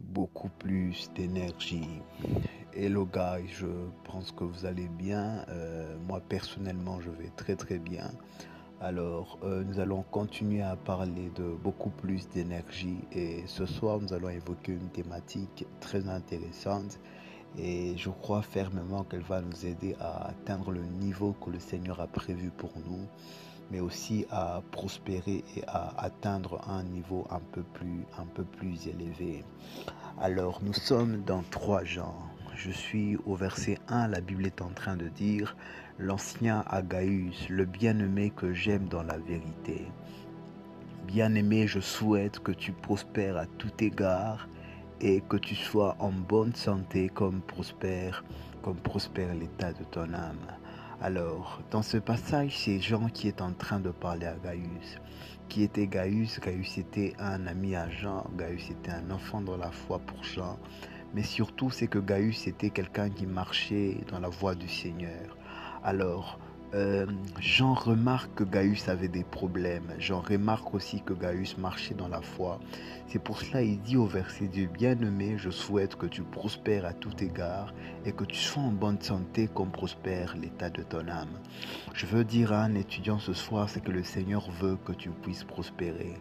beaucoup plus d'énergie. Hello guys, je pense que vous allez bien. Euh, moi personnellement, je vais très très bien. Alors, euh, nous allons continuer à parler de beaucoup plus d'énergie et ce soir, nous allons évoquer une thématique très intéressante et je crois fermement qu'elle va nous aider à atteindre le niveau que le Seigneur a prévu pour nous mais aussi à prospérer et à atteindre un niveau un peu plus, un peu plus élevé. Alors nous sommes dans trois genres. Je suis au verset 1, la Bible est en train de dire, l'ancien Agaïus, le bien-aimé que j'aime dans la vérité. Bien-aimé, je souhaite que tu prospères à tout égard et que tu sois en bonne santé comme prospère, comme prospère l'état de ton âme. Alors, dans ce passage, c'est Jean qui est en train de parler à Gaius. Qui était Gaius? Gaius était un ami à Jean. Gaius était un enfant dans la foi pour Jean. Mais surtout, c'est que Gaius était quelqu'un qui marchait dans la voie du Seigneur. Alors, euh, Jean remarque que Gaius avait des problèmes. Jean remarque aussi que Gaius marchait dans la foi. C'est pour cela qu'il dit au verset 2, Bien-aimé, je souhaite que tu prospères à tout égard et que tu sois en bonne santé comme prospère l'état de ton âme. Je veux dire à un étudiant ce soir, c'est que le Seigneur veut que tu puisses prospérer.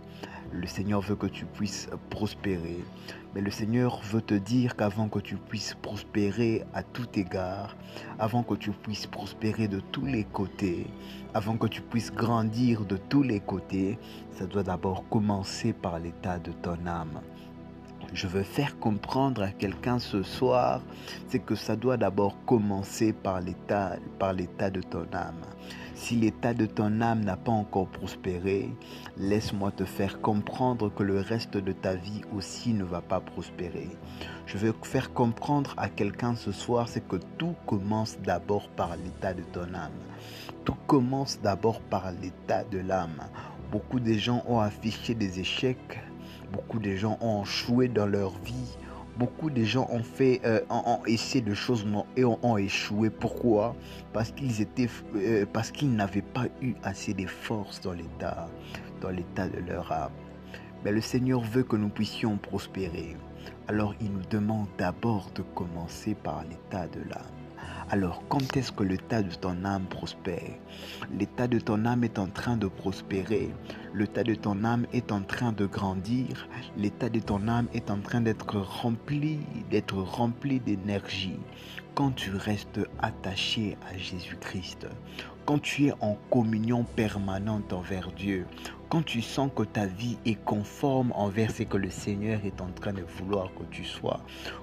Le Seigneur veut que tu puisses prospérer. Mais le Seigneur veut te dire qu'avant que tu puisses prospérer à tout égard, avant que tu puisses prospérer de tous les côtés, avant que tu puisses grandir de tous les côtés, ça doit d'abord commencer par l'état de ton âme. Je veux faire comprendre à quelqu'un ce soir, c'est que ça doit d'abord commencer par l'état, par l'état de ton âme. Si l'état de ton âme n'a pas encore prospéré, laisse-moi te faire comprendre que le reste de ta vie aussi ne va pas prospérer. Je veux faire comprendre à quelqu'un ce soir, c'est que tout commence d'abord par l'état de ton âme. Tout commence d'abord par l'état de l'âme. Beaucoup de gens ont affiché des échecs, beaucoup de gens ont échoué dans leur vie, beaucoup de gens ont fait, euh, ont, essayé de choses et ont, échoué. Pourquoi? Parce qu'ils étaient, euh, parce qu'ils n'avaient pas eu assez de force dans l'état de leur âme. Mais le Seigneur veut que nous puissions prospérer. Alors il nous demande d'abord de commencer par l'état de l'âme. Alors, quand est-ce que l'état de ton âme prospère? L'état de ton âme est en train de prospérer. L'état de ton âme est en train de grandir. L'état de ton âme est en train d'être rempli, d'être rempli d'énergie. Quand tu restes attaché à Jésus-Christ, quand tu es en communion permanente envers Dieu, quand tu sens que ta vie est conforme envers ce que le Seigneur est en train de vouloir que tu sois,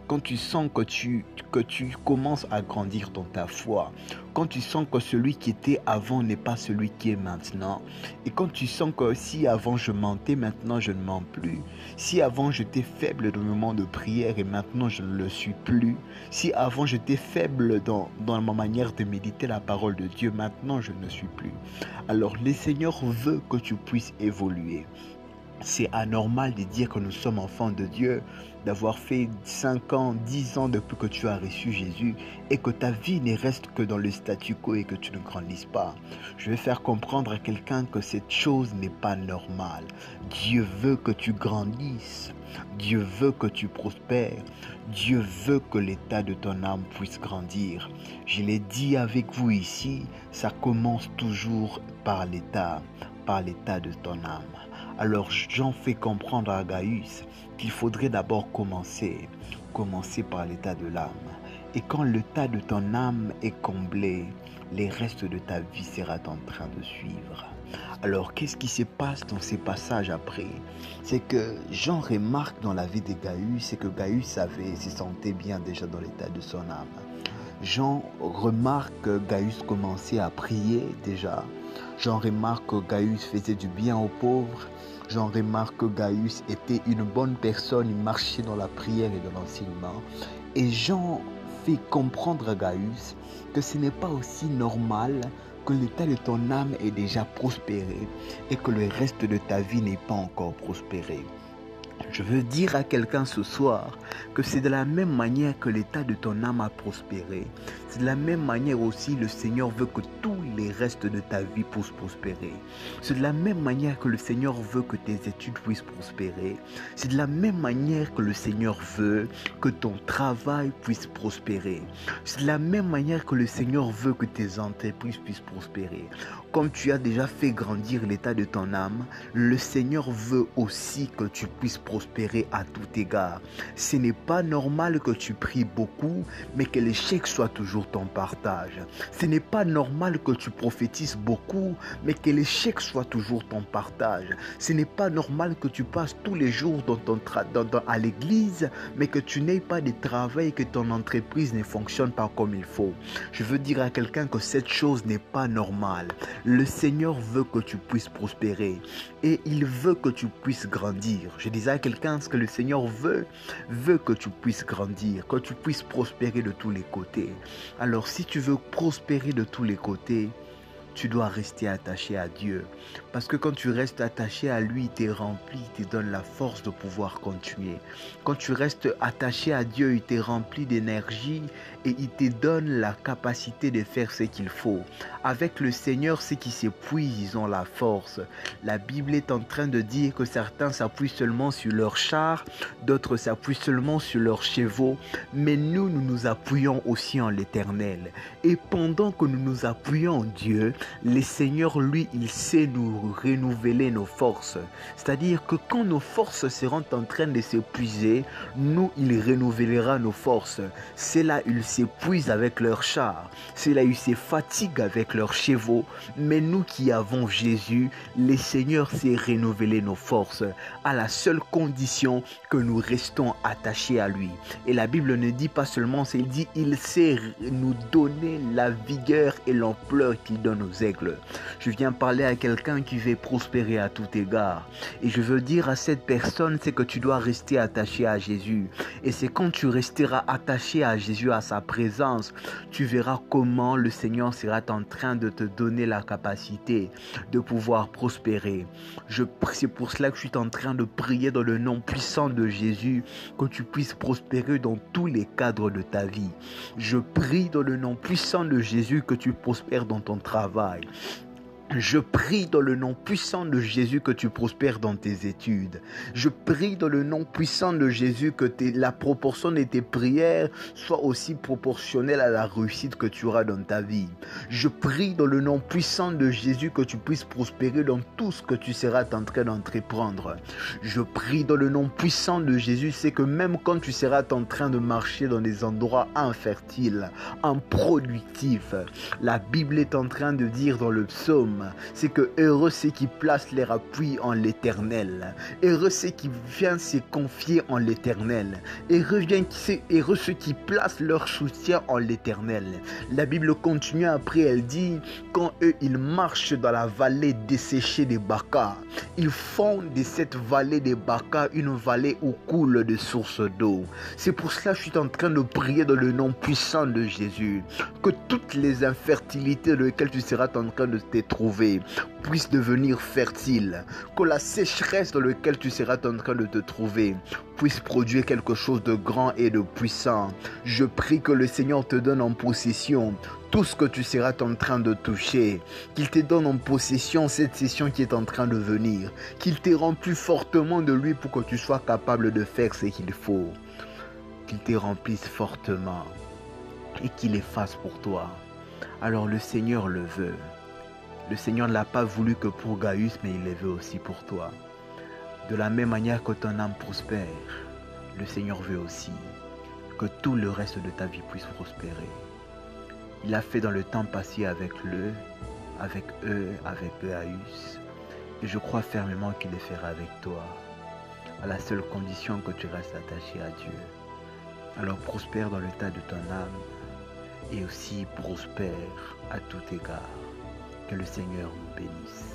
quand tu sens que tu, que tu commences à grandir dans ta foi, quand tu sens que celui qui était avant n'est pas celui qui est maintenant, et quand tu sens que si avant je mentais, maintenant je ne mens plus, si avant j'étais faible dans le moment de prière et maintenant je ne le suis plus, si avant j'étais faible dans, dans ma manière de méditer la parole de Dieu, maintenant je ne suis plus. Alors le Seigneur veut que tu puisses évoluer. C'est anormal de dire que nous sommes enfants de Dieu, d'avoir fait 5 ans, 10 ans depuis que tu as reçu Jésus et que ta vie ne reste que dans le statu quo et que tu ne grandisses pas. Je vais faire comprendre à quelqu'un que cette chose n'est pas normale. Dieu veut que tu grandisses. Dieu veut que tu prospères. Dieu veut que l'état de ton âme puisse grandir. Je l'ai dit avec vous ici, ça commence toujours par l'état, par l'état de ton âme. Alors j'en fais comprendre à Gaius qu'il faudrait d'abord commencer, commencer par l'état de l'âme. Et quand l'état de ton âme est comblé, les restes de ta vie sera en train de suivre. Alors, qu'est-ce qui se passe dans ces passages après? C'est que Jean remarque dans la vie de Gaius, c'est que Gaius savait, se sentait bien déjà dans l'état de son âme. Jean remarque que Gaius commençait à prier déjà. Jean remarque que Gaius faisait du bien aux pauvres. Jean remarque que Gaius était une bonne personne, il marchait dans la prière et dans l'enseignement. Et Jean fait comprendre à Gaius que ce n'est pas aussi normal que l'état de ton âme est déjà prospéré et que le reste de ta vie n'est pas encore prospéré. Je veux dire à quelqu'un ce soir que c'est de la même manière que l'état de ton âme a prospéré. C'est de la même manière aussi le Seigneur veut que tous les restes de ta vie puissent prospérer. C'est de la même manière que le Seigneur veut que tes études puissent prospérer. C'est de la même manière que le Seigneur veut que ton travail puisse prospérer. C'est de la même manière que le Seigneur veut que tes entreprises puissent prospérer. Comme tu as déjà fait grandir l'état de ton âme, le Seigneur veut aussi que tu puisses prospérer à tout égard. Ce n'est pas normal que tu pries beaucoup, mais que l'échec soit toujours ton partage. Ce n'est pas normal que tu prophétises beaucoup, mais que l'échec soit toujours ton partage. Ce n'est pas normal que tu passes tous les jours dans ton à l'église, mais que tu n'aies pas de travail que ton entreprise ne fonctionne pas comme il faut. Je veux dire à quelqu'un que cette chose n'est pas normale. Le Seigneur veut que tu puisses prospérer et il veut que tu puisses grandir. Je disais à quelqu'un ce que le Seigneur veut, veut que tu puisses grandir, que tu puisses prospérer de tous les côtés. Alors si tu veux prospérer de tous les côtés, tu dois rester attaché à Dieu. Parce que quand tu restes attaché à lui, il t'est rempli, il te donne la force de pouvoir continuer. Quand tu restes attaché à Dieu, il t'est rempli d'énergie et il te donne la capacité de faire ce qu'il faut. Avec le Seigneur, ceux qui s'épuisent, ils ont la force. La Bible est en train de dire que certains s'appuient seulement sur leur char, d'autres s'appuient seulement sur leurs chevaux, mais nous, nous nous appuyons aussi en l'Éternel. Et pendant que nous nous appuyons en Dieu, le Seigneur, lui, il sait nous renouveler nos forces. C'est-à-dire que quand nos forces seront en train de s'épuiser, nous, il renouvellera nos forces. C'est là, il s'épuisent avec leurs chars. C'est là, ils se fatiguent avec leurs chevaux. Mais nous qui avons Jésus, le Seigneur sait renouveler nos forces à la seule condition que nous restons attachés à lui. Et la Bible ne dit pas seulement, il dit, il sait nous donner la vigueur et l'ampleur qu'il donne Je viens parler à quelqu'un qui veut prospérer à tout égard. Et je veux dire à cette personne, c'est que tu dois rester attaché à Jésus. Et c'est quand tu resteras attaché à Jésus, à sa présence, tu verras comment le Seigneur sera en train de te donner la capacité de pouvoir prospérer. C'est pour cela que je suis en train de prier dans le nom puissant de Jésus que tu puisses prospérer dans tous les cadres de ta vie. Je prie dans le nom puissant de Jésus que tu prospères dans ton travail. Bye. Je prie dans le nom puissant de Jésus que tu prospères dans tes études. Je prie dans le nom puissant de Jésus que la proportion de tes prières soit aussi proportionnelle à la réussite que tu auras dans ta vie. Je prie dans le nom puissant de Jésus que tu puisses prospérer dans tout ce que tu seras en train d'entreprendre. Je prie dans le nom puissant de Jésus, c'est que même quand tu seras en train de marcher dans des endroits infertiles, improductifs, la Bible est en train de dire dans le psaume c'est que heureux ceux qui placent leur appui en l'éternel. Heureux ceux qui viennent se confier en l'éternel. Heureux, heureux ceux qui placent leur soutien en l'éternel. La Bible continue après, elle dit, quand eux, ils marchent dans la vallée desséchée des Bacas, ils font de cette vallée des Bacas une vallée où coulent des sources d'eau. C'est pour cela que je suis en train de prier dans le nom puissant de Jésus. Que toutes les infertilités dans lesquelles tu seras en train de te trouver puisse devenir fertile, que la sécheresse dans laquelle tu seras en train de te trouver puisse produire quelque chose de grand et de puissant. Je prie que le Seigneur te donne en possession tout ce que tu seras en train de toucher, qu'il te donne en possession cette session qui est en train de venir, qu'il te remplit fortement de lui pour que tu sois capable de faire ce qu'il faut, qu'il te remplisse fortement et qu'il efface pour toi. Alors le Seigneur le veut. Le Seigneur ne l'a pas voulu que pour Gaius, mais il le veut aussi pour toi. De la même manière que ton âme prospère, le Seigneur veut aussi que tout le reste de ta vie puisse prospérer. Il l'a fait dans le temps passé avec le, avec eux, avec Gaius. Et je crois fermement qu'il le fera avec toi, à la seule condition que tu restes attaché à Dieu. Alors prospère dans l'état de ton âme et aussi prospère à tout égard. Que le Seigneur nous bénisse.